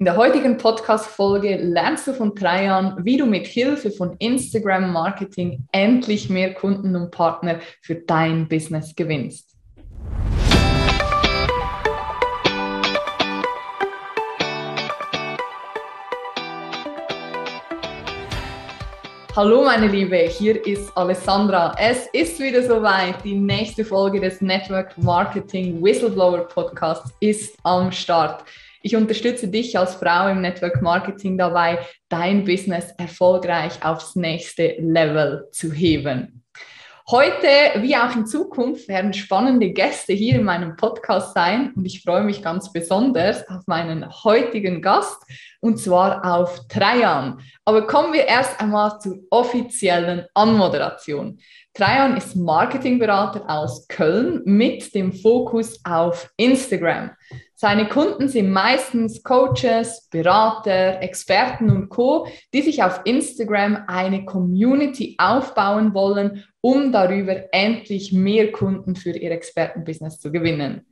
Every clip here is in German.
In der heutigen Podcast-Folge lernst du von Trajan, wie du mit Hilfe von Instagram-Marketing endlich mehr Kunden und Partner für dein Business gewinnst. Hallo meine Liebe, hier ist Alessandra. Es ist wieder soweit. Die nächste Folge des Network Marketing Whistleblower Podcasts ist am Start. Ich unterstütze dich als Frau im Network Marketing dabei, dein Business erfolgreich aufs nächste Level zu heben. Heute, wie auch in Zukunft, werden spannende Gäste hier in meinem Podcast sein und ich freue mich ganz besonders auf meinen heutigen Gast und zwar auf Trajan. Aber kommen wir erst einmal zur offiziellen Anmoderation. Trajan ist Marketingberater aus Köln mit dem Fokus auf Instagram. Seine Kunden sind meistens Coaches, Berater, Experten und Co, die sich auf Instagram eine Community aufbauen wollen, um darüber endlich mehr Kunden für ihr Expertenbusiness zu gewinnen.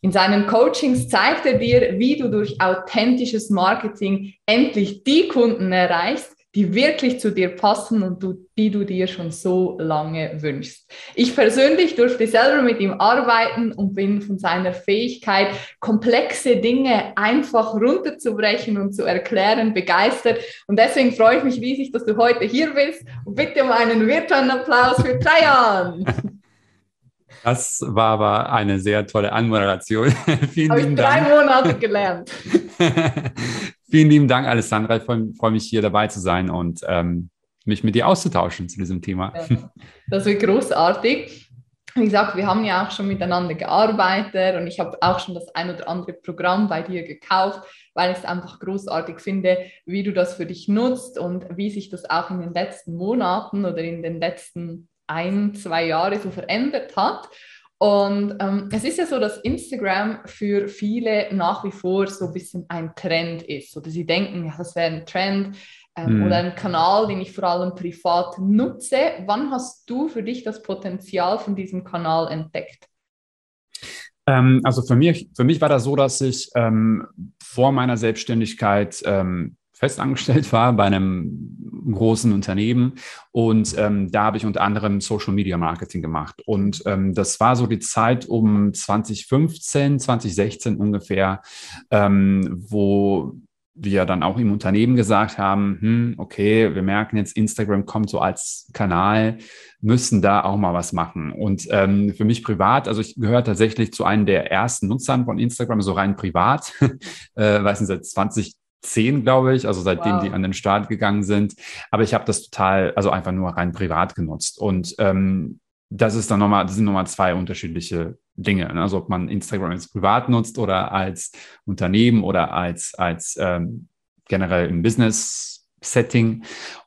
In seinen Coachings zeigt er dir, wie du durch authentisches Marketing endlich die Kunden erreichst, die wirklich zu dir passen und du, die du dir schon so lange wünschst. Ich persönlich durfte selber mit ihm arbeiten und bin von seiner Fähigkeit, komplexe Dinge einfach runterzubrechen und zu erklären, begeistert. Und deswegen freue ich mich riesig, dass du heute hier bist. Und bitte um einen virtuellen Applaus für Trajan. Das war aber eine sehr tolle Anmoderation. Vielen Habe ich drei Dank. Monate gelernt. Vielen lieben Dank, Alessandra. Ich freue, freue mich, hier dabei zu sein und ähm, mich mit dir auszutauschen zu diesem Thema. Das wird großartig. Wie gesagt, wir haben ja auch schon miteinander gearbeitet und ich habe auch schon das ein oder andere Programm bei dir gekauft, weil ich es einfach großartig finde, wie du das für dich nutzt und wie sich das auch in den letzten Monaten oder in den letzten ein, zwei Jahren so verändert hat. Und ähm, es ist ja so, dass Instagram für viele nach wie vor so ein bisschen ein Trend ist. Oder sie denken, ja, das wäre ein Trend ähm, mhm. oder ein Kanal, den ich vor allem privat nutze. Wann hast du für dich das Potenzial von diesem Kanal entdeckt? Ähm, also für mich, für mich war das so, dass ich ähm, vor meiner Selbstständigkeit ähm, festangestellt war bei einem großen Unternehmen. Und ähm, da habe ich unter anderem Social Media Marketing gemacht. Und ähm, das war so die Zeit um 2015, 2016 ungefähr, ähm, wo wir dann auch im Unternehmen gesagt haben, hm, okay, wir merken jetzt, Instagram kommt so als Kanal, müssen da auch mal was machen. Und ähm, für mich privat, also ich gehöre tatsächlich zu einem der ersten Nutzern von Instagram, so rein privat, äh, weiß nicht, seit 20 zehn, glaube ich, also seitdem wow. die an den Start gegangen sind. Aber ich habe das total, also einfach nur rein privat genutzt. Und ähm, das ist dann nochmal, das sind nochmal zwei unterschiedliche Dinge. Ne? Also ob man Instagram als privat nutzt oder als Unternehmen oder als, als ähm, generell im Business-Setting.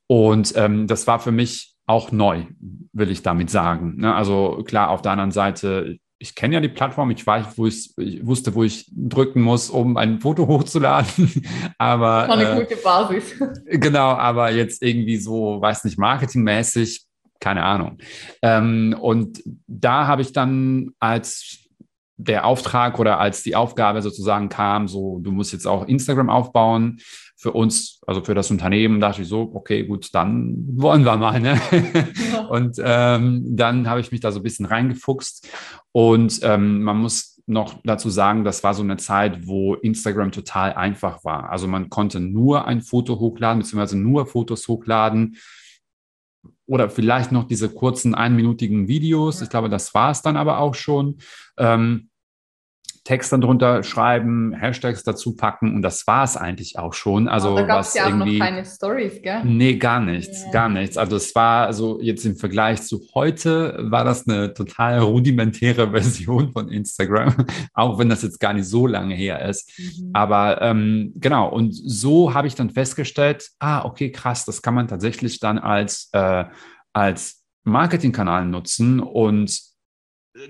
Und ähm, das war für mich auch neu, will ich damit sagen. Ne? Also klar, auf der anderen Seite, ich kenne ja die Plattform, ich weiß, wo ich, wusste, wo ich drücken muss, um ein Foto hochzuladen. aber eine äh, gute Basis. Genau, aber jetzt irgendwie so, weiß nicht, marketingmäßig, keine Ahnung. Ähm, und da habe ich dann als der Auftrag oder als die Aufgabe sozusagen kam, so, du musst jetzt auch Instagram aufbauen, für uns, also für das Unternehmen, dachte ich so, okay, gut, dann wollen wir mal. Ne? Ja. Und ähm, dann habe ich mich da so ein bisschen reingefuchst. Und ähm, man muss noch dazu sagen, das war so eine Zeit, wo Instagram total einfach war. Also man konnte nur ein Foto hochladen, beziehungsweise nur Fotos hochladen oder vielleicht noch diese kurzen einminütigen Videos. Ich glaube, das war es dann aber auch schon. Ähm, Text dann drunter schreiben, Hashtags dazu packen und das war es eigentlich auch schon. Also da gab es ja auch noch keine Stories, gell? Nee, gar nichts, yeah. gar nichts. Also es war also jetzt im Vergleich zu heute war das eine total rudimentäre Version von Instagram, auch wenn das jetzt gar nicht so lange her ist. Mhm. Aber ähm, genau, und so habe ich dann festgestellt, ah, okay, krass, das kann man tatsächlich dann als, äh, als Marketingkanal nutzen und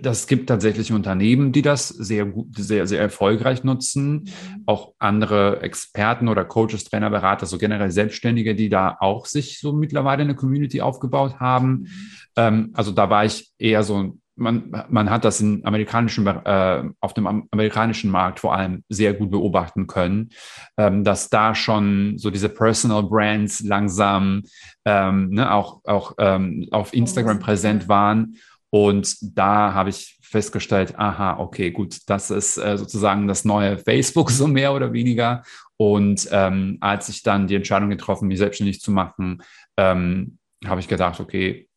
das gibt tatsächlich Unternehmen, die das sehr gut, sehr, sehr erfolgreich nutzen. Mhm. Auch andere Experten oder Coaches, Trainer, Berater, so generell Selbstständige, die da auch sich so mittlerweile eine Community aufgebaut haben. Mhm. Ähm, also da war ich eher so man, man hat das im amerikanischen, äh, auf dem amerikanischen Markt vor allem sehr gut beobachten können, ähm, dass da schon so diese Personal Brands langsam ähm, ne, auch, auch ähm, auf Instagram präsent waren. Und da habe ich festgestellt, aha, okay, gut, das ist äh, sozusagen das neue Facebook so mehr oder weniger. Und ähm, als ich dann die Entscheidung getroffen, mich selbstständig zu machen, ähm, habe ich gedacht, okay,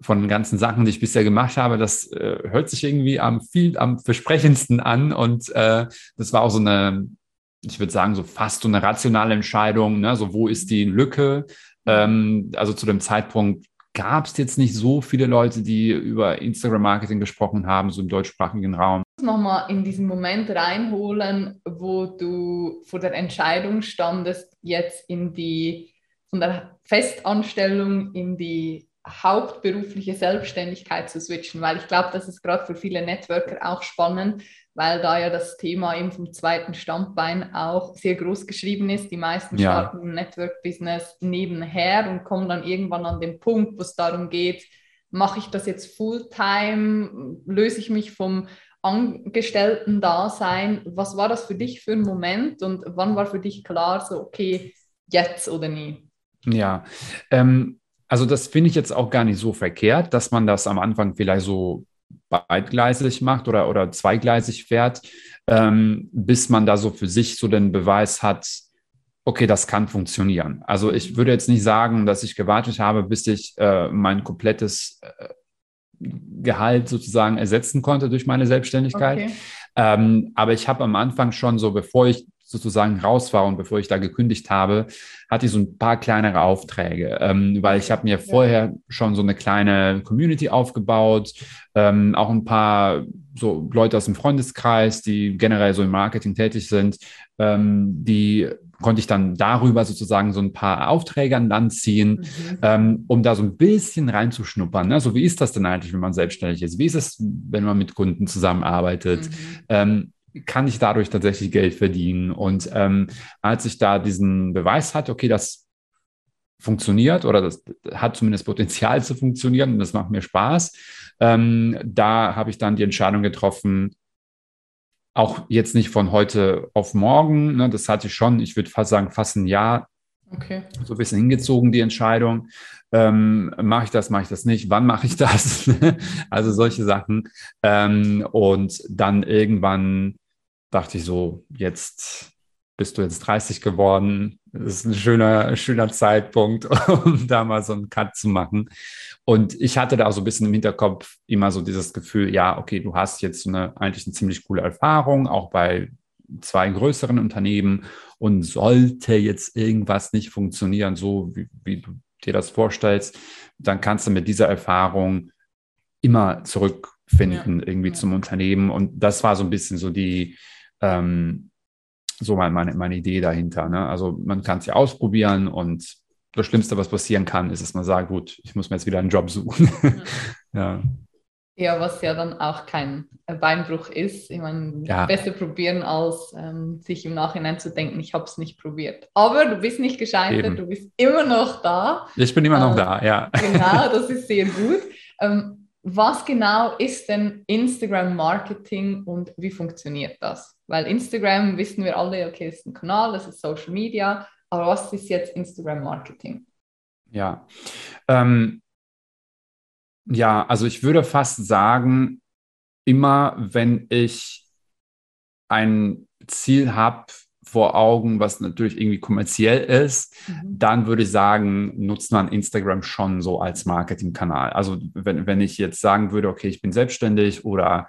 von den ganzen Sachen, die ich bisher gemacht habe, das äh, hört sich irgendwie am viel am versprechendsten an. Und äh, das war auch so eine, ich würde sagen, so fast so eine rationale Entscheidung. Ne? So, wo ist die Lücke? Ähm, also zu dem Zeitpunkt gab es jetzt nicht so viele Leute, die über Instagram-Marketing gesprochen haben, so im deutschsprachigen Raum. Nochmal in diesen Moment reinholen, wo du vor der Entscheidung standest, jetzt in die, von der Festanstellung in die hauptberufliche Selbstständigkeit zu switchen, weil ich glaube, das ist gerade für viele Networker auch spannend, weil da ja das Thema eben vom zweiten Standbein auch sehr groß geschrieben ist. Die meisten ja. starten im Network-Business nebenher und kommen dann irgendwann an den Punkt, wo es darum geht, mache ich das jetzt Fulltime, löse ich mich vom Angestellten-Dasein. Was war das für dich für ein Moment und wann war für dich klar, so okay, jetzt oder nie? Ja, ähm, also das finde ich jetzt auch gar nicht so verkehrt, dass man das am Anfang vielleicht so beidgleisig macht oder, oder zweigleisig fährt, ähm, bis man da so für sich so den Beweis hat, okay, das kann funktionieren. Also ich würde jetzt nicht sagen, dass ich gewartet habe, bis ich äh, mein komplettes äh, Gehalt sozusagen ersetzen konnte durch meine Selbstständigkeit. Okay. Ähm, aber ich habe am Anfang schon so, bevor ich sozusagen raus war und bevor ich da gekündigt habe, hatte ich so ein paar kleinere Aufträge, ähm, weil ich habe mir vorher schon so eine kleine Community aufgebaut, ähm, auch ein paar so Leute aus dem Freundeskreis, die generell so im Marketing tätig sind, ähm, die konnte ich dann darüber sozusagen so ein paar Aufträge an Land ziehen, mhm. ähm, um da so ein bisschen reinzuschnuppern. Ne? So wie ist das denn eigentlich, wenn man selbstständig ist? Wie ist es, wenn man mit Kunden zusammenarbeitet? Mhm. Ähm, kann ich dadurch tatsächlich Geld verdienen? Und ähm, als ich da diesen Beweis hatte, okay, das funktioniert oder das hat zumindest Potenzial zu funktionieren und das macht mir Spaß, ähm, da habe ich dann die Entscheidung getroffen, auch jetzt nicht von heute auf morgen, ne, das hatte ich schon, ich würde fast sagen, fast ein Jahr okay. so ein bisschen hingezogen, die Entscheidung. Ähm, mache ich das, mache ich das nicht? Wann mache ich das? also solche Sachen. Ähm, und dann irgendwann dachte ich so, jetzt bist du jetzt 30 geworden. Das ist ein schöner, schöner Zeitpunkt, um da mal so einen Cut zu machen. Und ich hatte da auch so ein bisschen im Hinterkopf immer so dieses Gefühl, ja, okay, du hast jetzt eine, eigentlich eine ziemlich coole Erfahrung, auch bei zwei größeren Unternehmen und sollte jetzt irgendwas nicht funktionieren, so wie, wie du dir das vorstellst, dann kannst du mit dieser Erfahrung immer zurückfinden ja. irgendwie ja. zum Unternehmen. Und das war so ein bisschen so die, ähm, so meine, meine Idee dahinter. Ne? Also man kann es ja ausprobieren und das Schlimmste, was passieren kann, ist, dass man sagt, gut, ich muss mir jetzt wieder einen Job suchen. ja. ja. was ja dann auch kein Beinbruch ist. Ich meine, ja. besser probieren, als ähm, sich im Nachhinein zu denken, ich habe es nicht probiert. Aber du bist nicht gescheitert, Eben. du bist immer noch da. Ich bin immer noch ähm, da, ja. Genau, das ist sehr gut. Ähm, was genau ist denn Instagram-Marketing und wie funktioniert das? Weil Instagram wissen wir alle, okay, ist ein Kanal, das ist Social Media, aber was ist jetzt Instagram-Marketing? Ja, ähm, ja, also ich würde fast sagen, immer wenn ich ein Ziel habe, vor Augen, was natürlich irgendwie kommerziell ist, mhm. dann würde ich sagen, nutzt man Instagram schon so als Marketingkanal. Also wenn, wenn ich jetzt sagen würde, okay, ich bin selbstständig oder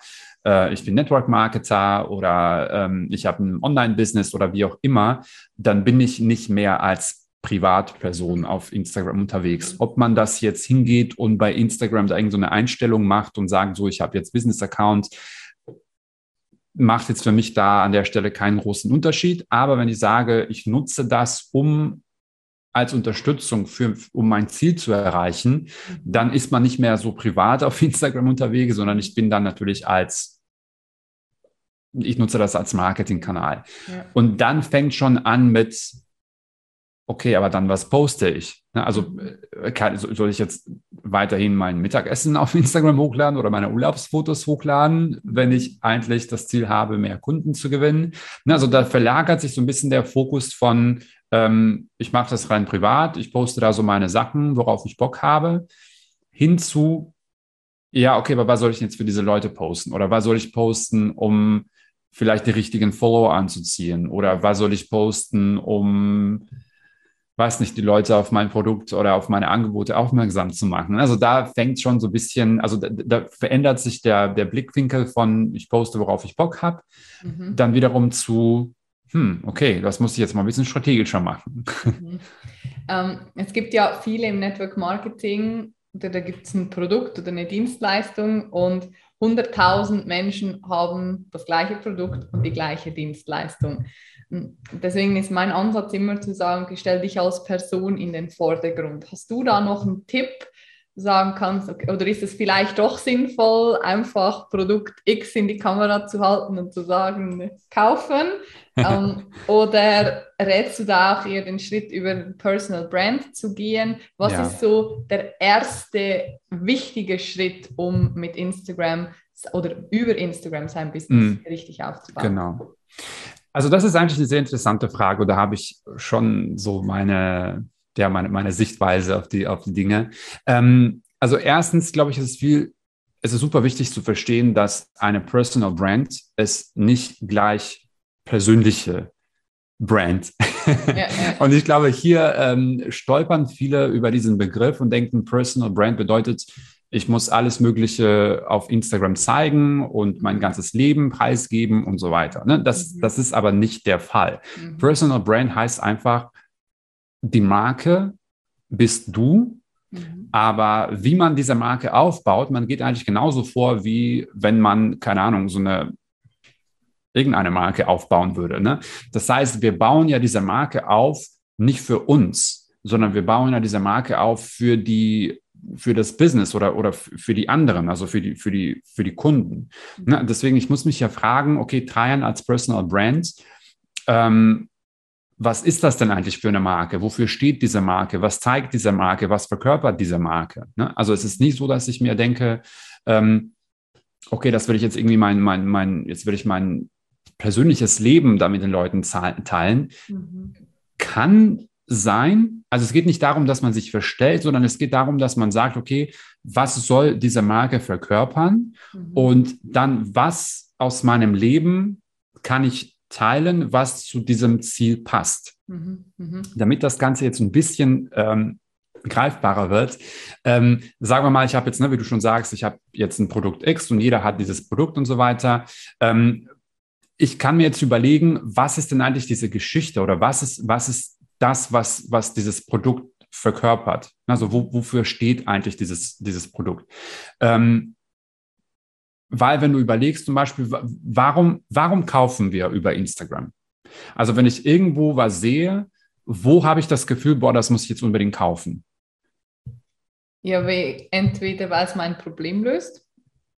äh, ich bin Network Marketer oder ähm, ich habe ein Online-Business oder wie auch immer, dann bin ich nicht mehr als Privatperson auf Instagram unterwegs. Ob man das jetzt hingeht und bei Instagram da irgendeine so Einstellung macht und sagt, so, ich habe jetzt Business-Account, macht jetzt für mich da an der Stelle keinen großen Unterschied. Aber wenn ich sage, ich nutze das, um als Unterstützung für, um mein Ziel zu erreichen, dann ist man nicht mehr so privat auf Instagram unterwegs, sondern ich bin dann natürlich als, ich nutze das als Marketingkanal. Ja. Und dann fängt schon an mit, okay, aber dann was poste ich? Ne, also äh, kann, soll ich jetzt weiterhin mein Mittagessen auf Instagram hochladen oder meine Urlaubsfotos hochladen, wenn ich eigentlich das Ziel habe, mehr Kunden zu gewinnen? Ne, also da verlagert sich so ein bisschen der Fokus von, ähm, ich mache das rein privat, ich poste da so meine Sachen, worauf ich Bock habe, hin zu, ja, okay, aber was soll ich jetzt für diese Leute posten? Oder was soll ich posten, um vielleicht die richtigen Follower anzuziehen? Oder was soll ich posten, um weiß nicht, die Leute auf mein Produkt oder auf meine Angebote aufmerksam zu machen. Also da fängt schon so ein bisschen, also da, da verändert sich der, der Blickwinkel von ich poste, worauf ich Bock habe, mhm. dann wiederum zu, hm, okay, das muss ich jetzt mal ein bisschen strategischer machen. Mhm. Ähm, es gibt ja viele im Network Marketing, da, da gibt es ein Produkt oder eine Dienstleistung und 100.000 Menschen haben das gleiche Produkt und die gleiche Dienstleistung. Deswegen ist mein Ansatz immer zu sagen, stell dich als Person in den Vordergrund. Hast du da noch einen Tipp, sagen kannst, okay, oder ist es vielleicht doch sinnvoll, einfach Produkt X in die Kamera zu halten und zu sagen, kaufen? ähm, oder rätst du da auch eher den Schritt über Personal Brand zu gehen? Was ja. ist so der erste wichtige Schritt, um mit Instagram oder über Instagram sein Business mm. richtig aufzubauen? Genau. Also das ist eigentlich eine sehr interessante Frage und da habe ich schon so meine, ja, meine, meine Sichtweise auf die, auf die Dinge. Ähm, also erstens glaube ich, ist es viel, es ist super wichtig zu verstehen, dass eine Personal Brand ist nicht gleich persönliche Brand. Ja, ja. und ich glaube, hier ähm, stolpern viele über diesen Begriff und denken, Personal Brand bedeutet, ich muss alles Mögliche auf Instagram zeigen und mein ganzes Leben preisgeben und so weiter. Ne? Das, mhm. das ist aber nicht der Fall. Mhm. Personal Brand heißt einfach, die Marke bist du, mhm. aber wie man diese Marke aufbaut, man geht eigentlich genauso vor, wie wenn man, keine Ahnung, so eine irgendeine Marke aufbauen würde. Ne? Das heißt, wir bauen ja diese Marke auf, nicht für uns, sondern wir bauen ja diese Marke auf für die für das Business oder, oder für die anderen, also für die, für die, für die Kunden. Ne? Deswegen, ich muss mich ja fragen, okay, Trajan als Personal Brand, ähm, was ist das denn eigentlich für eine Marke? Wofür steht diese Marke? Was zeigt diese Marke? Was verkörpert diese Marke? Ne? Also es ist nicht so, dass ich mir denke, ähm, okay, das will ich jetzt irgendwie mein, mein, mein, jetzt will ich mein persönliches Leben da mit den Leuten teilen. Mhm. Kann sein. Also es geht nicht darum, dass man sich verstellt, sondern es geht darum, dass man sagt, okay, was soll diese Marke verkörpern? Mhm. Und dann, was aus meinem Leben kann ich teilen, was zu diesem Ziel passt? Mhm. Mhm. Damit das Ganze jetzt ein bisschen ähm, greifbarer wird. Ähm, sagen wir mal, ich habe jetzt, ne, wie du schon sagst, ich habe jetzt ein Produkt X und jeder hat dieses Produkt und so weiter. Ähm, ich kann mir jetzt überlegen, was ist denn eigentlich diese Geschichte oder was ist, was ist das, was, was dieses Produkt verkörpert. Also wo, wofür steht eigentlich dieses, dieses Produkt? Ähm, weil wenn du überlegst zum Beispiel, warum, warum kaufen wir über Instagram? Also wenn ich irgendwo was sehe, wo habe ich das Gefühl, boah, das muss ich jetzt unbedingt kaufen? Ja, weil entweder weil es mein Problem löst,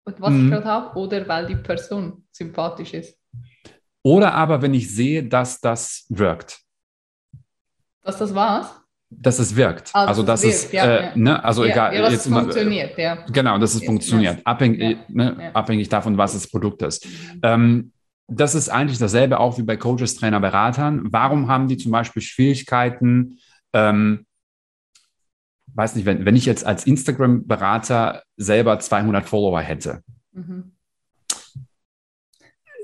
was mhm. ich gerade habe, oder weil die Person sympathisch ist. Oder aber wenn ich sehe, dass das wirkt. Dass das war's? Dass es wirkt. Also, also dass es, ja, äh, ja. Ne, also ja, egal. Ja, jetzt es funktioniert, immer, ja. Genau, dass es funktioniert. Abhängig, ne, abhängig davon, was das Produkt ist. Mhm. Ähm, das ist eigentlich dasselbe auch wie bei Coaches, Trainer, Beratern. Warum haben die zum Beispiel Schwierigkeiten, ähm, weiß nicht, wenn, wenn ich jetzt als Instagram-Berater selber 200 Follower hätte, mhm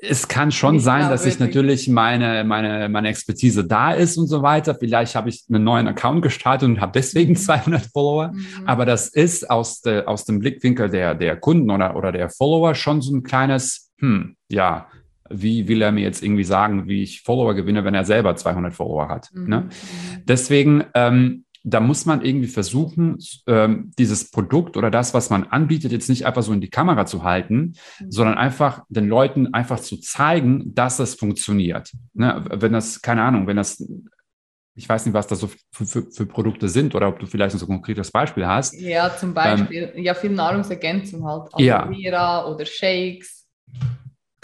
es kann schon ich sein, dass ich natürlich meine, meine, meine Expertise da ist und so weiter. Vielleicht habe ich einen neuen Account gestartet und habe deswegen 200 mhm. Follower. Mhm. Aber das ist aus, de, aus dem Blickwinkel der, der Kunden oder, oder der Follower schon so ein kleines, hm, ja, wie will er mir jetzt irgendwie sagen, wie ich Follower gewinne, wenn er selber 200 Follower hat? Mhm. Ne? Mhm. Deswegen, ähm, da muss man irgendwie versuchen, ähm, dieses Produkt oder das, was man anbietet, jetzt nicht einfach so in die Kamera zu halten, mhm. sondern einfach den Leuten einfach zu zeigen, dass es funktioniert. Ne? Wenn das, keine Ahnung, wenn das ich weiß nicht, was das so für, für, für, Produkte sind oder ob du vielleicht so ein konkretes Beispiel hast. Ja, zum Beispiel, ähm, ja, viel Nahrungsergänzung halt, Aloe ja. oder Shakes.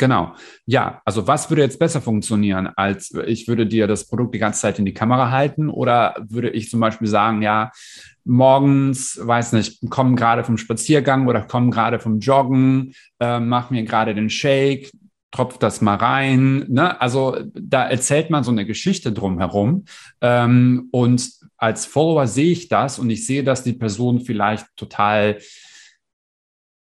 Genau. Ja, also was würde jetzt besser funktionieren, als ich würde dir das Produkt die ganze Zeit in die Kamera halten oder würde ich zum Beispiel sagen, ja, morgens, weiß nicht, kommen gerade vom Spaziergang oder kommen gerade vom Joggen, äh, mach mir gerade den Shake, tropf das mal rein. Ne? Also da erzählt man so eine Geschichte drumherum. Ähm, und als Follower sehe ich das und ich sehe, dass die Person vielleicht total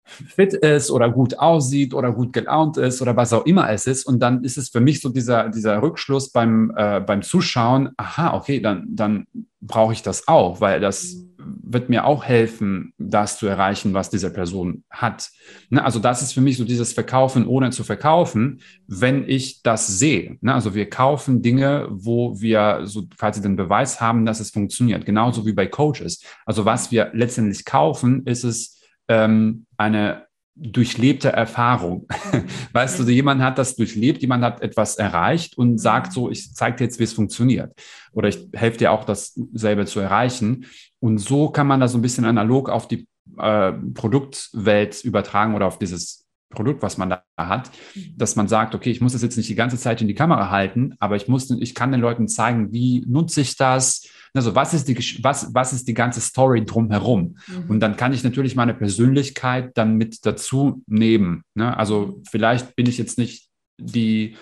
fit ist oder gut aussieht oder gut gelaunt ist oder was auch immer es ist. Und dann ist es für mich so dieser, dieser Rückschluss beim, äh, beim Zuschauen, aha, okay, dann, dann brauche ich das auch, weil das wird mir auch helfen, das zu erreichen, was diese Person hat. Ne? Also das ist für mich so dieses Verkaufen ohne zu verkaufen, wenn ich das sehe. Ne? Also wir kaufen Dinge, wo wir so quasi den Beweis haben, dass es funktioniert. Genauso wie bei Coaches. Also was wir letztendlich kaufen, ist es, ähm, eine durchlebte Erfahrung. Weißt du, jemand hat das durchlebt, jemand hat etwas erreicht und mhm. sagt so, ich zeige dir jetzt, wie es funktioniert. Oder ich helfe dir auch, das selber zu erreichen. Und so kann man das so ein bisschen analog auf die äh, Produktwelt übertragen oder auf dieses Produkt, was man da hat, mhm. dass man sagt, okay, ich muss das jetzt nicht die ganze Zeit in die Kamera halten, aber ich muss, ich kann den Leuten zeigen, wie nutze ich das, also was ist die, was, was ist die ganze Story drumherum? Mhm. Und dann kann ich natürlich meine Persönlichkeit dann mit dazu nehmen. Ne? Also vielleicht bin ich jetzt nicht die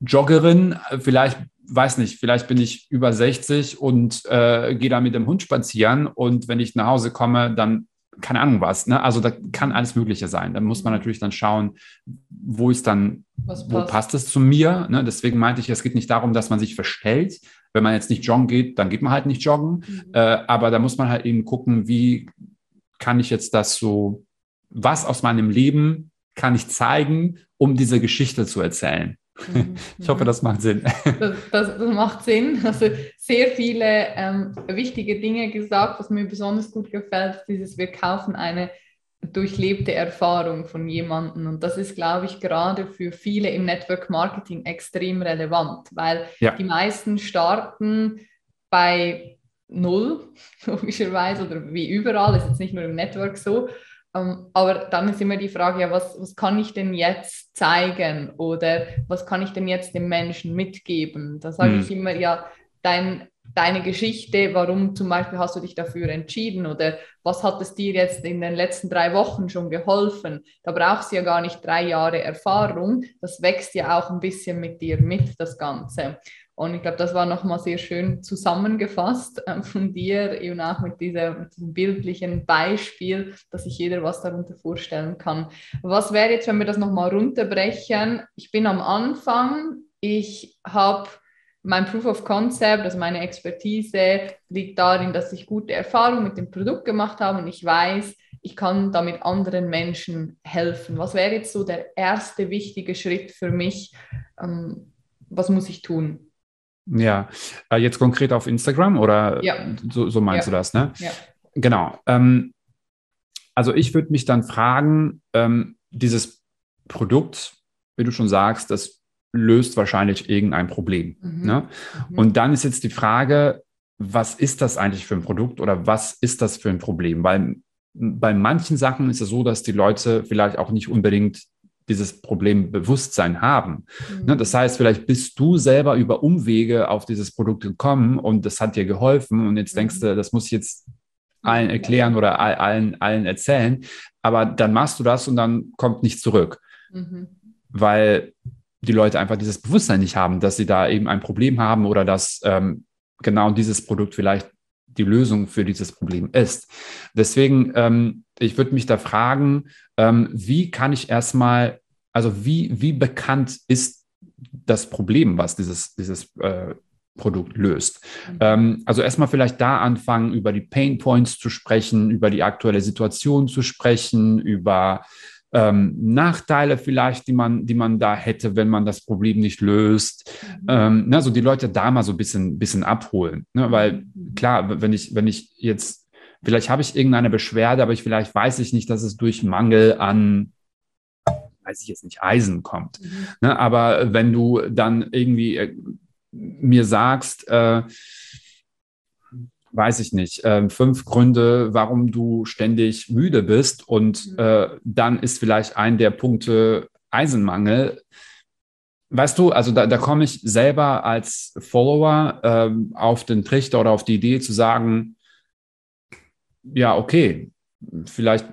Joggerin, vielleicht weiß nicht, vielleicht bin ich über 60 und äh, gehe da mit dem Hund spazieren und wenn ich nach Hause komme, dann keine Ahnung was. Ne? Also da kann alles Mögliche sein. Da muss man natürlich dann schauen, wo ist dann, passt. wo passt es zu mir. Ne? Deswegen meinte ich, es geht nicht darum, dass man sich verstellt, wenn man jetzt nicht joggen geht, dann geht man halt nicht joggen. Mhm. Äh, aber da muss man halt eben gucken, wie kann ich jetzt das so, was aus meinem Leben kann ich zeigen, um diese Geschichte zu erzählen. Mhm. Ich hoffe, das macht Sinn. Das, das, das macht Sinn. Also sehr viele ähm, wichtige Dinge gesagt, was mir besonders gut gefällt, dieses wir kaufen eine durchlebte Erfahrung von jemandem. Und das ist, glaube ich, gerade für viele im Network Marketing extrem relevant, weil ja. die meisten starten bei Null, logischerweise, oder wie überall, ist jetzt nicht nur im Network so. Ähm, aber dann ist immer die Frage, ja, was, was kann ich denn jetzt zeigen oder was kann ich denn jetzt dem Menschen mitgeben? Da sage mhm. ich immer, ja, dein deine Geschichte, warum zum Beispiel hast du dich dafür entschieden oder was hat es dir jetzt in den letzten drei Wochen schon geholfen? Da brauchst du ja gar nicht drei Jahre Erfahrung, das wächst ja auch ein bisschen mit dir mit, das Ganze. Und ich glaube, das war nochmal sehr schön zusammengefasst äh, von dir, eben auch mit, dieser, mit diesem bildlichen Beispiel, dass sich jeder was darunter vorstellen kann. Was wäre jetzt, wenn wir das nochmal runterbrechen? Ich bin am Anfang, ich habe mein Proof of Concept, also meine Expertise liegt darin, dass ich gute Erfahrungen mit dem Produkt gemacht habe und ich weiß, ich kann damit anderen Menschen helfen. Was wäre jetzt so der erste wichtige Schritt für mich? Ähm, was muss ich tun? Ja, äh, jetzt konkret auf Instagram oder ja. so, so, meinst ja. du das, ne? Ja. Genau. Ähm, also ich würde mich dann fragen, ähm, dieses Produkt, wie du schon sagst, das löst wahrscheinlich irgendein Problem. Mhm. Ne? Mhm. Und dann ist jetzt die Frage, was ist das eigentlich für ein Produkt oder was ist das für ein Problem? Weil bei manchen Sachen ist es so, dass die Leute vielleicht auch nicht unbedingt dieses Problembewusstsein haben. Mhm. Ne? Das heißt, vielleicht bist du selber über Umwege auf dieses Produkt gekommen und das hat dir geholfen und jetzt denkst mhm. du, das muss ich jetzt allen erklären oder allen, allen erzählen, aber dann machst du das und dann kommt nichts zurück. Mhm. Weil die Leute einfach dieses Bewusstsein nicht haben, dass sie da eben ein Problem haben oder dass ähm, genau dieses Produkt vielleicht die Lösung für dieses Problem ist. Deswegen, ähm, ich würde mich da fragen, ähm, wie kann ich erstmal, also wie, wie bekannt ist das Problem, was dieses, dieses äh, Produkt löst. Mhm. Ähm, also erstmal vielleicht da anfangen, über die Pain Points zu sprechen, über die aktuelle Situation zu sprechen, über ähm, Nachteile vielleicht, die man, die man da hätte, wenn man das Problem nicht löst. Mhm. Ähm, ne, so die Leute da mal so ein bisschen, bisschen abholen. Ne? Weil mhm. klar, wenn ich, wenn ich jetzt, vielleicht habe ich irgendeine Beschwerde, aber ich vielleicht weiß ich nicht, dass es durch Mangel an weiß ich jetzt nicht, Eisen kommt. Mhm. Ne, aber wenn du dann irgendwie äh, mir sagst, äh, weiß ich nicht, äh, fünf Gründe, warum du ständig müde bist. Und mhm. äh, dann ist vielleicht ein der Punkte Eisenmangel. Weißt du, also da, da komme ich selber als Follower ähm, auf den Trichter oder auf die Idee zu sagen, ja, okay, vielleicht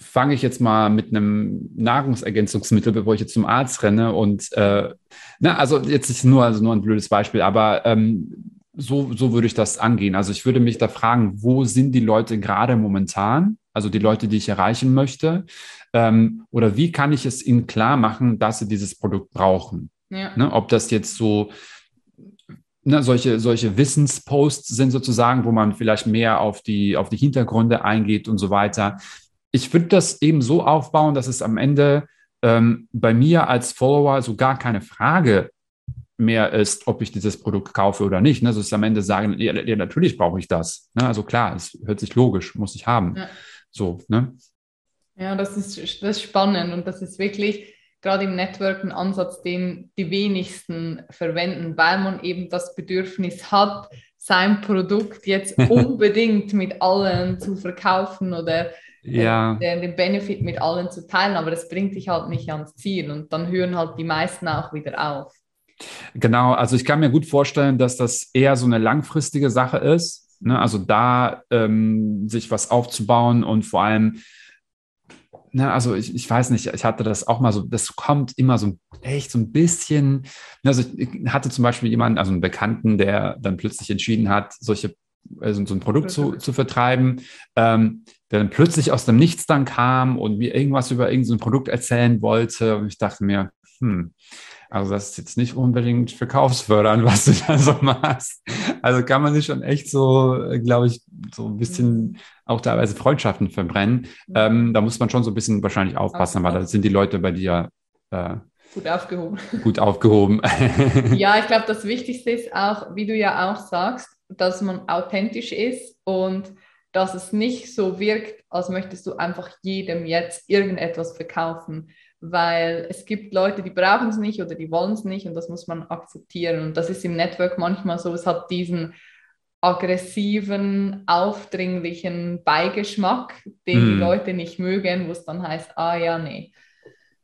fange ich jetzt mal mit einem Nahrungsergänzungsmittel, bevor ich jetzt zum Arzt renne und äh, na, also jetzt ist nur, also nur ein blödes Beispiel, aber ähm, so, so würde ich das angehen. Also ich würde mich da fragen, wo sind die Leute gerade momentan? Also die Leute, die ich erreichen möchte. Ähm, oder wie kann ich es ihnen klar machen, dass sie dieses Produkt brauchen? Ja. Ne, ob das jetzt so ne, solche, solche Wissensposts sind sozusagen, wo man vielleicht mehr auf die, auf die Hintergründe eingeht und so weiter. Ich würde das eben so aufbauen, dass es am Ende ähm, bei mir als Follower so gar keine Frage mehr ist, ob ich dieses Produkt kaufe oder nicht. Ne? Also es am Ende sagen, ja, ja natürlich brauche ich das. Ne? Also klar, es hört sich logisch, muss ich haben. Ja. So, ne? Ja, das ist, das ist spannend und das ist wirklich gerade im Network ein Ansatz, den die wenigsten verwenden, weil man eben das Bedürfnis hat, sein Produkt jetzt unbedingt mit allen zu verkaufen oder ja. den, den Benefit mit allen zu teilen, aber das bringt dich halt nicht ans Ziel und dann hören halt die meisten auch wieder auf. Genau, also ich kann mir gut vorstellen, dass das eher so eine langfristige Sache ist. Ne? Also da ähm, sich was aufzubauen und vor allem, ne, also ich, ich weiß nicht, ich hatte das auch mal so, das kommt immer so echt so ein bisschen. Ne, also ich hatte zum Beispiel jemanden, also einen Bekannten, der dann plötzlich entschieden hat, solche also so ein Produkt zu, zu vertreiben, ähm, der dann plötzlich aus dem Nichts dann kam und mir irgendwas über irgendein so Produkt erzählen wollte. Und ich dachte mir, hm, also das ist jetzt nicht unbedingt verkaufsfördernd, was du da so machst. Also kann man sich schon echt so, glaube ich, so ein bisschen auch teilweise Freundschaften verbrennen. Ähm, da muss man schon so ein bisschen wahrscheinlich aufpassen, weil da sind die Leute bei dir äh, gut aufgehoben. Gut aufgehoben. ja, ich glaube, das Wichtigste ist auch, wie du ja auch sagst, dass man authentisch ist und dass es nicht so wirkt, als möchtest du einfach jedem jetzt irgendetwas verkaufen weil es gibt Leute, die brauchen es nicht oder die wollen es nicht und das muss man akzeptieren. Und das ist im Network manchmal so, es hat diesen aggressiven, aufdringlichen Beigeschmack, den hm. die Leute nicht mögen, wo es dann heißt, ah ja, nee.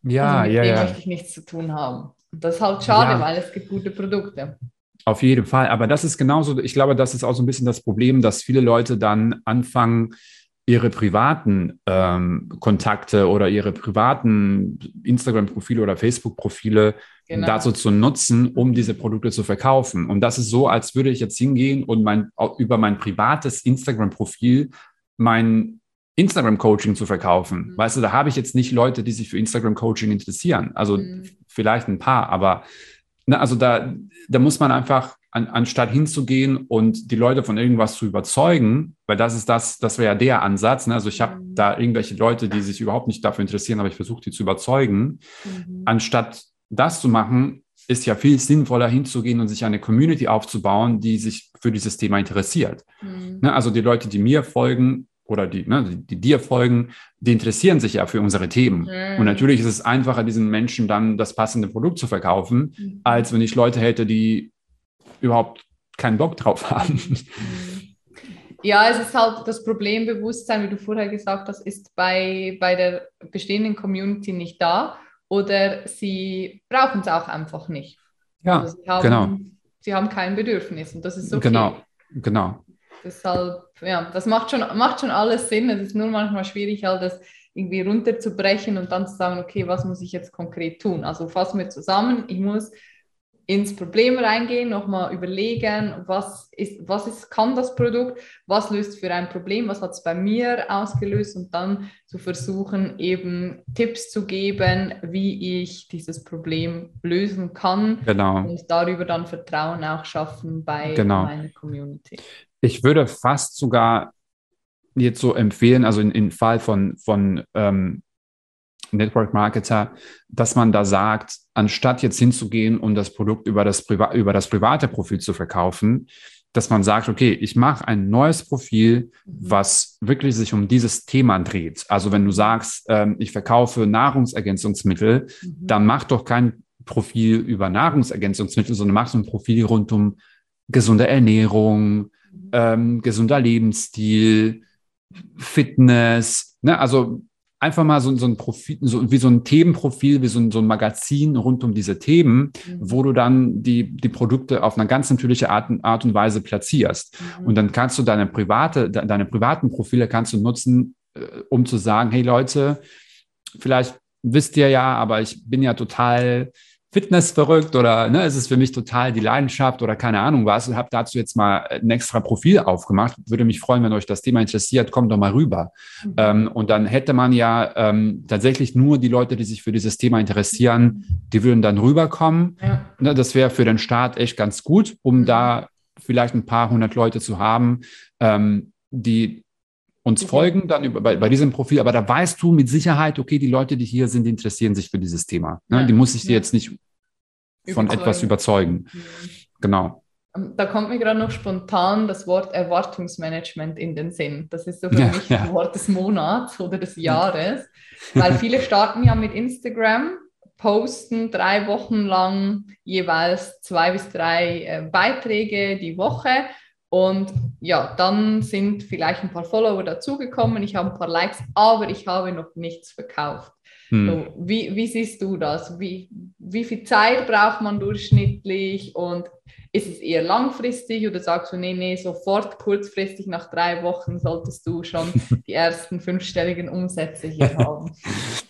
Ja, also mit ja, dem ja. möchte ich nichts zu tun haben. Und das ist halt schade, ja. weil es gibt gute Produkte. Auf jeden Fall. Aber das ist genauso, ich glaube, das ist auch so ein bisschen das Problem, dass viele Leute dann anfangen, ihre privaten ähm, Kontakte oder ihre privaten Instagram-Profile oder Facebook-Profile genau. dazu zu nutzen, um diese Produkte zu verkaufen. Und das ist so, als würde ich jetzt hingehen und mein, über mein privates Instagram-Profil mein Instagram-Coaching zu verkaufen. Mhm. Weißt du, da habe ich jetzt nicht Leute, die sich für Instagram-Coaching interessieren. Also mhm. vielleicht ein paar, aber na, also da, da muss man einfach an, anstatt hinzugehen und die Leute von irgendwas zu überzeugen, weil das ist das, das wäre ja der Ansatz. Ne? Also ich habe mhm. da irgendwelche Leute, die sich überhaupt nicht dafür interessieren, aber ich versuche die zu überzeugen. Mhm. Anstatt das zu machen, ist ja viel sinnvoller hinzugehen und sich eine Community aufzubauen, die sich für dieses Thema interessiert. Mhm. Ne? Also die Leute, die mir folgen, oder die, ne, die, die, dir folgen, die interessieren sich ja für unsere Themen. Mhm. Und natürlich ist es einfacher, diesen Menschen dann das passende Produkt zu verkaufen, mhm. als wenn ich Leute hätte, die überhaupt keinen Bock drauf haben. Ja, es ist halt das Problembewusstsein, wie du vorher gesagt hast, ist bei, bei der bestehenden Community nicht da oder sie brauchen es auch einfach nicht. Ja, also sie haben, genau. Sie haben kein Bedürfnis und das ist okay. Genau, genau. Deshalb, ja, das macht schon, macht schon alles Sinn. Es ist nur manchmal schwierig, halt das irgendwie runterzubrechen und dann zu sagen, okay, was muss ich jetzt konkret tun? Also fassen wir zusammen, ich muss ins Problem reingehen, nochmal überlegen, was, ist, was ist, kann das Produkt, was löst für ein Problem, was hat es bei mir ausgelöst und dann zu versuchen, eben Tipps zu geben, wie ich dieses Problem lösen kann genau. und darüber dann Vertrauen auch schaffen bei genau. meiner Community. Ich würde fast sogar jetzt so empfehlen, also in, in Fall von, von ähm, Network Marketer, dass man da sagt, anstatt jetzt hinzugehen und das Produkt über das, Priva über das private Profil zu verkaufen, dass man sagt, okay, ich mache ein neues Profil, was wirklich sich um dieses Thema dreht. Also wenn du sagst, ähm, ich verkaufe Nahrungsergänzungsmittel, mhm. dann mach doch kein Profil über Nahrungsergänzungsmittel, sondern mach so ein Profil rund um gesunde Ernährung. Ähm, gesunder Lebensstil, Fitness. Ne? Also einfach mal so, so ein Profil, so, wie so ein Themenprofil, wie so ein, so ein Magazin rund um diese Themen, mhm. wo du dann die, die Produkte auf eine ganz natürliche Art, Art und Weise platzierst. Mhm. Und dann kannst du deine private, deine privaten Profile kannst du nutzen, äh, um zu sagen, hey Leute, vielleicht wisst ihr ja, aber ich bin ja total Fitness verrückt oder ne, ist es für mich total die Leidenschaft oder keine Ahnung was. Ich habe dazu jetzt mal ein extra Profil aufgemacht. Würde mich freuen, wenn euch das Thema interessiert, kommt doch mal rüber. Mhm. Ähm, und dann hätte man ja ähm, tatsächlich nur die Leute, die sich für dieses Thema interessieren, die würden dann rüberkommen. Ja. Ne, das wäre für den Staat echt ganz gut, um mhm. da vielleicht ein paar hundert Leute zu haben, ähm, die uns okay. folgen dann über, bei, bei, diesem Profil, aber da weißt du mit Sicherheit, okay, die Leute, die hier sind, die interessieren sich für dieses Thema. Ne? Ja. Die muss ich dir ja. jetzt nicht von überzeugen. etwas überzeugen. Mhm. Genau. Ähm, da kommt mir gerade noch spontan das Wort Erwartungsmanagement in den Sinn. Das ist so für ja, mich das Wort des Monats oder des Jahres, weil viele starten ja mit Instagram, posten drei Wochen lang jeweils zwei bis drei äh, Beiträge die Woche und ja, dann sind vielleicht ein paar Follower dazugekommen, ich habe ein paar Likes, aber ich habe noch nichts verkauft. Hm. So, wie, wie siehst du das? Wie, wie viel Zeit braucht man durchschnittlich und ist es eher langfristig oder sagst du, nee, nee, sofort kurzfristig nach drei Wochen solltest du schon die ersten fünfstelligen Umsätze hier haben?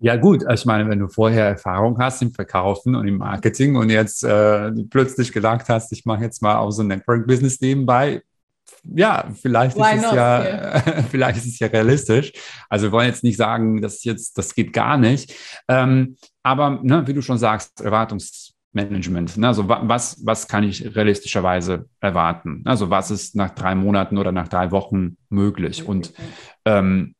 Ja gut, ich meine, wenn du vorher Erfahrung hast im Verkaufen und im Marketing und jetzt äh, plötzlich gesagt hast, ich mache jetzt mal auch so ein Network-Business nebenbei, ja, vielleicht ist es ja, yeah. vielleicht ist es ja realistisch. Also wir wollen jetzt nicht sagen, dass jetzt, das geht gar nicht. Ähm, aber ne, wie du schon sagst, Erwartungsmanagement. Ne? Also was, was kann ich realistischerweise erwarten? Also was ist nach drei Monaten oder nach drei Wochen möglich? Und ähm,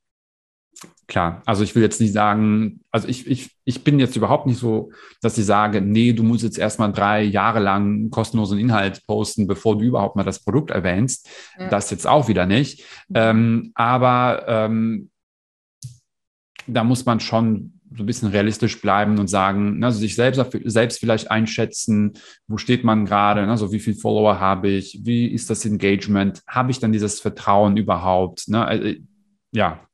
klar, also ich will jetzt nicht sagen, also ich, ich, ich bin jetzt überhaupt nicht so, dass ich sage, nee, du musst jetzt erstmal drei Jahre lang kostenlosen Inhalt posten, bevor du überhaupt mal das Produkt erwähnst. Ja. Das jetzt auch wieder nicht. Mhm. Ähm, aber ähm, da muss man schon so ein bisschen realistisch bleiben und sagen, also sich selbst, selbst vielleicht einschätzen, wo steht man gerade, also wie viele Follower habe ich, wie ist das Engagement, habe ich dann dieses Vertrauen überhaupt? Ne? Äh, ja,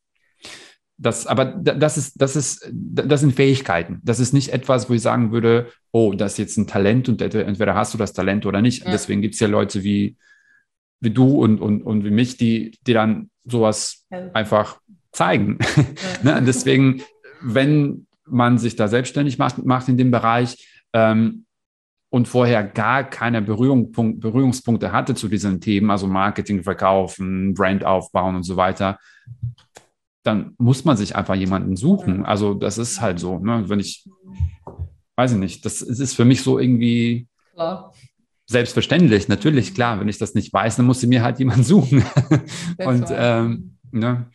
das, aber das ist, das ist, das sind Fähigkeiten. Das ist nicht etwas, wo ich sagen würde, oh, das ist jetzt ein Talent und entweder hast du das Talent oder nicht. Ja. Deswegen gibt es ja Leute wie, wie du und, und, und wie mich, die, die dann sowas ja. einfach zeigen. Ja. ne? Deswegen, wenn man sich da selbstständig macht, macht in dem Bereich ähm, und vorher gar keine Berührung, Berührungspunkte hatte zu diesen Themen, also Marketing, Verkaufen, Brand aufbauen und so weiter, dann muss man sich einfach jemanden suchen. Also das ist halt so. Ne? Wenn ich, weiß ich nicht, das ist für mich so irgendwie klar. selbstverständlich. Natürlich, klar, wenn ich das nicht weiß, dann muss ich mir halt jemanden suchen. Und ähm, ne?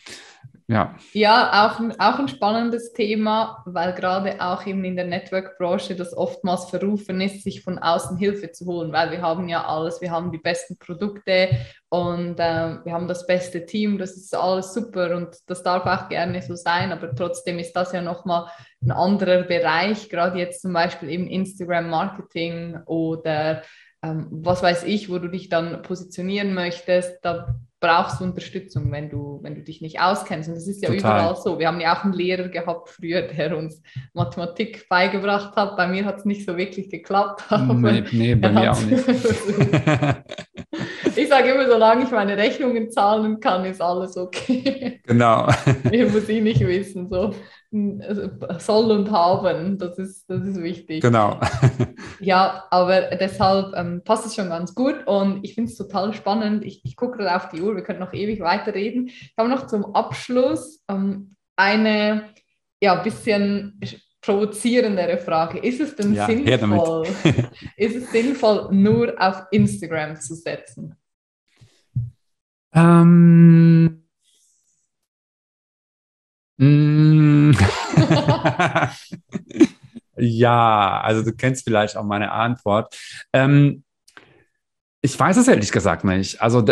Ja, ja auch, auch ein spannendes Thema, weil gerade auch eben in der Network-Branche das oftmals verrufen ist, sich von außen Hilfe zu holen, weil wir haben ja alles, wir haben die besten Produkte und äh, wir haben das beste Team, das ist alles super und das darf auch gerne so sein, aber trotzdem ist das ja nochmal ein anderer Bereich, gerade jetzt zum Beispiel eben Instagram-Marketing oder ähm, was weiß ich, wo du dich dann positionieren möchtest, da brauchst du Unterstützung, wenn du, wenn du dich nicht auskennst. Und das ist ja Total. überall so. Wir haben ja auch einen Lehrer gehabt früher, der uns Mathematik beigebracht hat. Bei mir hat es nicht so wirklich geklappt. Nee, nee bei mir auch nicht. ich sage immer, solange ich meine Rechnungen zahlen kann, ist alles okay. Genau. Ich muss ich nicht wissen. So. Also, soll und haben, das ist, das ist wichtig. Genau. ja, aber deshalb ähm, passt es schon ganz gut und ich finde es total spannend. Ich, ich gucke gerade auf die Uhr, wir können noch ewig weiterreden. Ich habe noch zum Abschluss ähm, eine ja, bisschen provozierendere Frage. Ist es denn ja, sinnvoll, ist es sinnvoll, nur auf Instagram zu setzen? Ähm, Mm. ja, also du kennst vielleicht auch meine Antwort. Ähm, ich weiß es ehrlich gesagt nicht. Also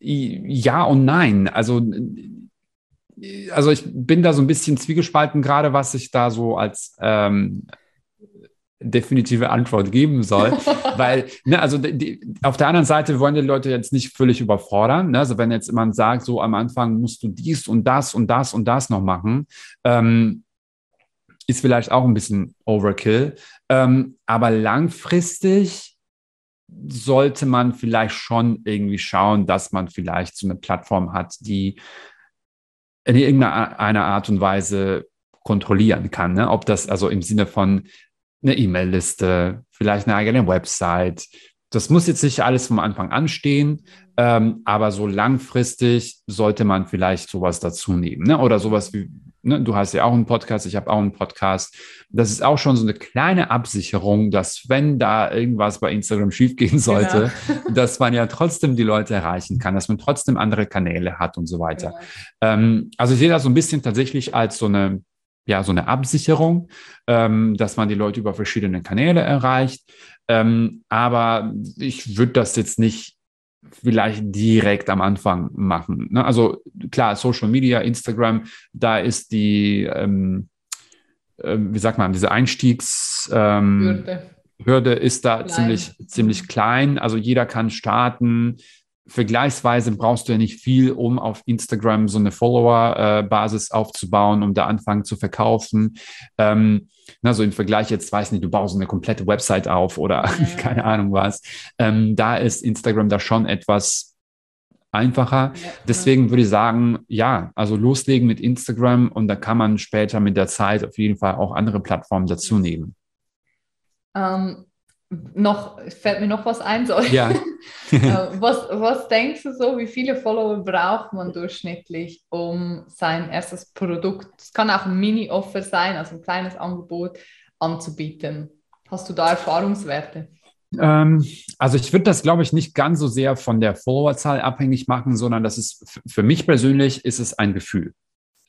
ja und nein. Also, also ich bin da so ein bisschen zwiegespalten, gerade was ich da so als, ähm, definitive Antwort geben soll, weil, ne, also die, auf der anderen Seite wollen die Leute jetzt nicht völlig überfordern. Ne? Also wenn jetzt jemand sagt, so am Anfang musst du dies und das und das und das noch machen, ähm, ist vielleicht auch ein bisschen Overkill. Ähm, aber langfristig sollte man vielleicht schon irgendwie schauen, dass man vielleicht so eine Plattform hat, die in irgendeiner Art und Weise kontrollieren kann. Ne? Ob das also im Sinne von eine E-Mail-Liste, vielleicht eine eigene Website. Das muss jetzt nicht alles vom Anfang an stehen, ähm, aber so langfristig sollte man vielleicht sowas dazu nehmen. Ne? Oder sowas wie, ne? du hast ja auch einen Podcast, ich habe auch einen Podcast. Das ist auch schon so eine kleine Absicherung, dass wenn da irgendwas bei Instagram schiefgehen sollte, genau. dass man ja trotzdem die Leute erreichen kann, dass man trotzdem andere Kanäle hat und so weiter. Ja. Ähm, also ich sehe das so ein bisschen tatsächlich als so eine ja, so eine Absicherung, ähm, dass man die Leute über verschiedene Kanäle erreicht. Ähm, aber ich würde das jetzt nicht vielleicht direkt am Anfang machen. Ne? Also klar, Social Media, Instagram, da ist die, ähm, äh, wie sagt man, diese Einstiegshürde ähm, Hürde ist da klein. ziemlich, ziemlich klein. Also jeder kann starten vergleichsweise brauchst du ja nicht viel, um auf Instagram so eine Follower-Basis aufzubauen, um da anfangen zu verkaufen. Ähm, also im Vergleich jetzt, weiß nicht, du baust eine komplette Website auf oder ja. keine Ahnung was. Ähm, da ist Instagram da schon etwas einfacher. Ja, Deswegen würde ich sagen, ja, also loslegen mit Instagram und da kann man später mit der Zeit auf jeden Fall auch andere Plattformen dazu nehmen. Ähm, noch, fällt mir noch was ein. So. Ja. Äh, was, was denkst du so, wie viele Follower braucht man durchschnittlich, um sein erstes Produkt, es kann auch ein Mini-Offer sein, also ein kleines Angebot, anzubieten? Hast du da Erfahrungswerte? Ähm, also ich würde das, glaube ich, nicht ganz so sehr von der Followerzahl abhängig machen, sondern das ist für mich persönlich ist es ein Gefühl.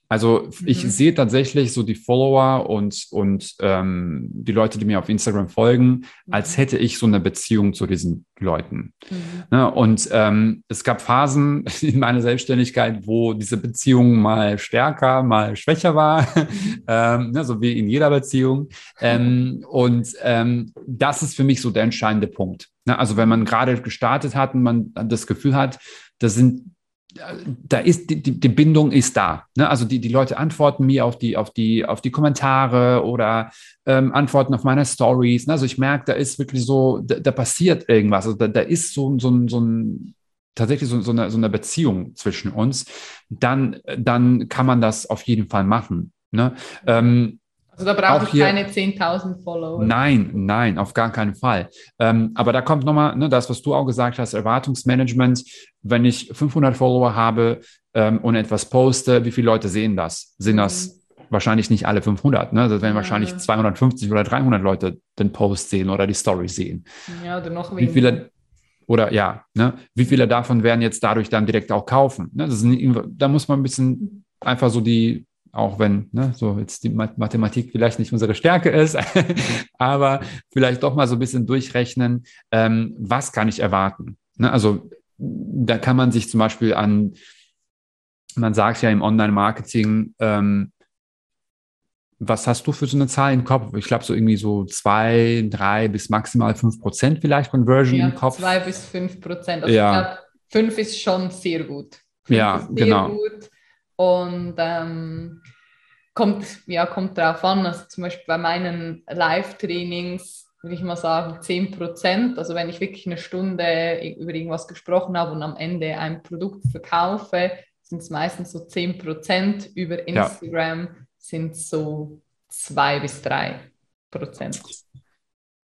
Also ich mhm. sehe tatsächlich so die Follower und, und ähm, die Leute, die mir auf Instagram folgen, mhm. als hätte ich so eine Beziehung zu diesen Leuten. Mhm. Ne? Und ähm, es gab Phasen in meiner Selbstständigkeit, wo diese Beziehung mal stärker, mal schwächer war, mhm. ähm, ne? so wie in jeder Beziehung. Ähm, und ähm, das ist für mich so der entscheidende Punkt. Ne? Also wenn man gerade gestartet hat und man das Gefühl hat, das sind da ist die, die, die Bindung ist da. Ne? Also die, die Leute antworten mir auf die, auf die, auf die Kommentare oder ähm, antworten auf meine Stories. Ne? Also ich merke, da ist wirklich so, da, da passiert irgendwas. Also da, da ist so, so, so ein tatsächlich so, so, eine, so eine Beziehung zwischen uns, dann, dann kann man das auf jeden Fall machen. Ne? Ähm, also da brauche ich keine 10.000 Follower. Nein, nein, auf gar keinen Fall. Ähm, aber da kommt nochmal ne, das, was du auch gesagt hast, Erwartungsmanagement. Wenn ich 500 Follower habe ähm, und etwas poste, wie viele Leute sehen das? Sind das mhm. wahrscheinlich nicht alle 500? Ne? Das werden ja. wahrscheinlich 250 oder 300 Leute den Post sehen oder die Story sehen. Ja, oder noch weniger. Wie viele, oder ja, ne? wie viele davon werden jetzt dadurch dann direkt auch kaufen? Ne? Das ist, da muss man ein bisschen einfach so die auch wenn ne, so jetzt die Mathematik vielleicht nicht unsere Stärke ist, aber vielleicht doch mal so ein bisschen durchrechnen, ähm, was kann ich erwarten. Ne? Also da kann man sich zum Beispiel an, man sagt ja im Online-Marketing, ähm, was hast du für so eine Zahl im Kopf? Ich glaube, so irgendwie so zwei, drei bis maximal fünf Prozent vielleicht Conversion ja, im Kopf. Zwei bis fünf Prozent. Also ja. ich glaube, fünf ist schon sehr gut. Fünf ja, genau. Gut. Und ähm, kommt, ja, kommt darauf an. Also zum Beispiel bei meinen Live-Trainings würde ich mal sagen 10 Prozent. Also wenn ich wirklich eine Stunde über irgendwas gesprochen habe und am Ende ein Produkt verkaufe, sind es meistens so 10 Prozent. Über Instagram ja. sind es so 2 bis 3 Prozent.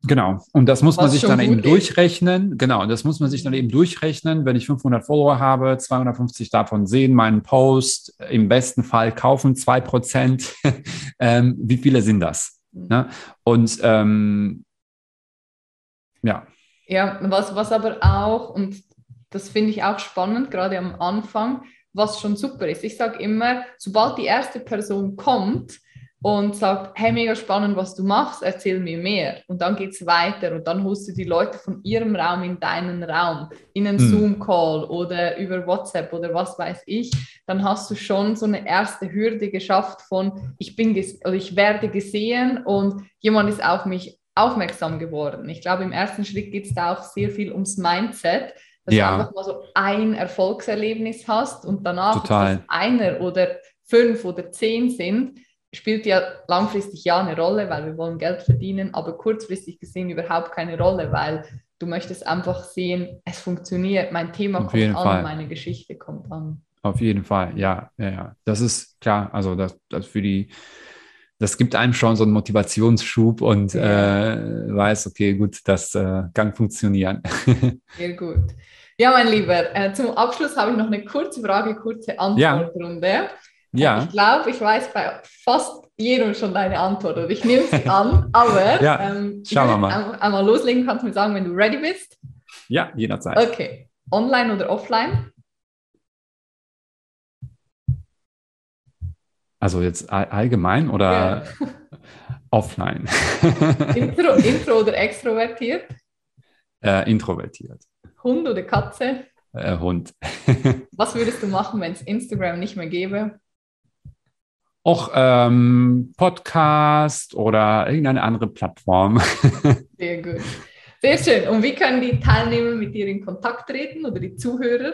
Genau. Und das muss Was man sich dann eben ist. durchrechnen. Genau. Und das muss man sich dann eben durchrechnen. Wenn ich 500 Follower habe, 250 davon sehen meinen Post, im besten Fall kaufen zwei Prozent. ähm, wie viele sind das? Mhm. Ne? Und ähm, ja. Ja, was, was aber auch, und das finde ich auch spannend, gerade am Anfang, was schon super ist. Ich sage immer, sobald die erste Person kommt, und sagt, hey, mega spannend, was du machst, erzähl mir mehr. Und dann geht es weiter und dann holst du die Leute von ihrem Raum in deinen Raum, in einen hm. Zoom-Call oder über WhatsApp oder was weiß ich. Dann hast du schon so eine erste Hürde geschafft von, ich bin oder ich werde gesehen und jemand ist auf mich aufmerksam geworden. Ich glaube, im ersten Schritt geht es da auch sehr viel ums Mindset, dass ja. du einfach mal so ein Erfolgserlebnis hast und danach, einer oder fünf oder zehn sind, spielt ja langfristig ja eine Rolle, weil wir wollen Geld verdienen, aber kurzfristig gesehen überhaupt keine Rolle, weil du möchtest einfach sehen, es funktioniert, mein Thema Auf kommt an, Fall. meine Geschichte kommt an. Auf jeden Fall, ja, ja, ja. Das ist klar, also das, das für die, das gibt einem schon so einen Motivationsschub und ja. äh, weiß, okay, gut, das äh, kann funktionieren. Sehr gut. Ja, mein Lieber, äh, zum Abschluss habe ich noch eine kurze Frage, kurze Antwortrunde. Ja. Ja. Ich glaube, ich weiß bei fast jedem schon deine Antwort oder ich nehme sie an, aber ja. ähm, schauen wir mal. Einmal loslegen, kannst du mir sagen, wenn du ready bist? Ja, jederzeit. Okay. Online oder offline? Also jetzt allgemein oder ja. offline? Intro, intro oder extrovertiert? Äh, introvertiert. Hund oder Katze? Äh, Hund. Was würdest du machen, wenn es Instagram nicht mehr gäbe? Auch ähm, Podcast oder irgendeine andere Plattform. Sehr gut. Sehr schön. Und wie können die Teilnehmer mit dir in Kontakt treten oder die Zuhörer?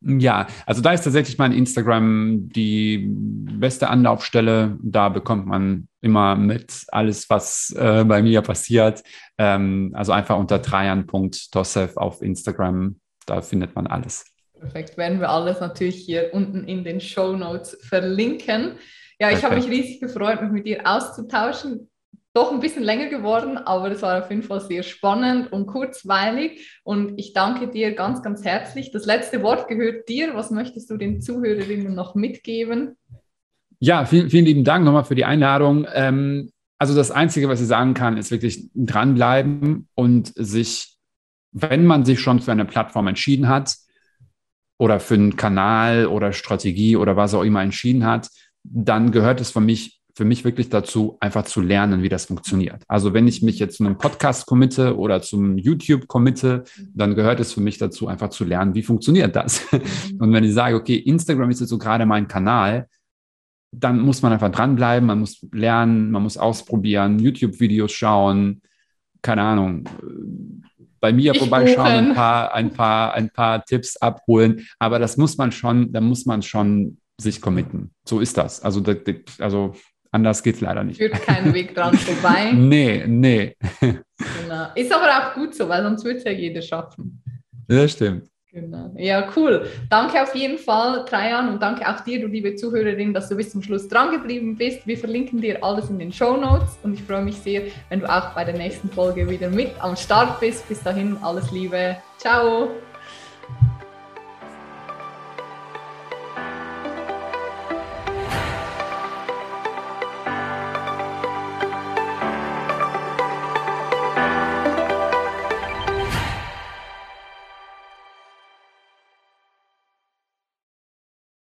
Ja, also da ist tatsächlich mein Instagram die beste Anlaufstelle. Da bekommt man immer mit alles, was äh, bei mir passiert. Ähm, also einfach unter trajan.tosef auf Instagram. Da findet man alles. Perfekt. Werden wir alles natürlich hier unten in den Show Notes verlinken. Ja, ich habe mich riesig gefreut, mich mit dir auszutauschen. Doch ein bisschen länger geworden, aber es war auf jeden Fall sehr spannend und kurzweilig. Und ich danke dir ganz, ganz herzlich. Das letzte Wort gehört dir. Was möchtest du den Zuhörerinnen noch mitgeben? Ja, vielen, vielen lieben Dank nochmal für die Einladung. Ähm, also das Einzige, was ich sagen kann, ist wirklich dranbleiben und sich, wenn man sich schon für eine Plattform entschieden hat oder für einen Kanal oder Strategie oder was auch immer entschieden hat, dann gehört es für mich, für mich wirklich dazu, einfach zu lernen, wie das funktioniert. Also wenn ich mich jetzt zu einem Podcast committe oder zum YouTube committe, dann gehört es für mich dazu, einfach zu lernen, wie funktioniert das. Mhm. Und wenn ich sage, okay, Instagram ist jetzt so gerade mein Kanal, dann muss man einfach dranbleiben, man muss lernen, man muss ausprobieren, YouTube-Videos schauen, keine Ahnung, bei mir ich vorbeischauen, ein paar, ein paar, ein paar Tipps abholen. Aber das muss man schon, da muss man schon sich committen. So ist das. Also, also anders geht es leider nicht. Führt keinen Weg dran vorbei. nee, nee. Genau. Ist aber auch gut so, weil sonst wird es ja jeder schaffen. Das stimmt. Genau. Ja, cool. Danke auf jeden Fall, Trajan, und danke auch dir, du liebe Zuhörerin, dass du bis zum Schluss dran geblieben bist. Wir verlinken dir alles in den Show Notes und ich freue mich sehr, wenn du auch bei der nächsten Folge wieder mit am Start bist. Bis dahin, alles Liebe. Ciao.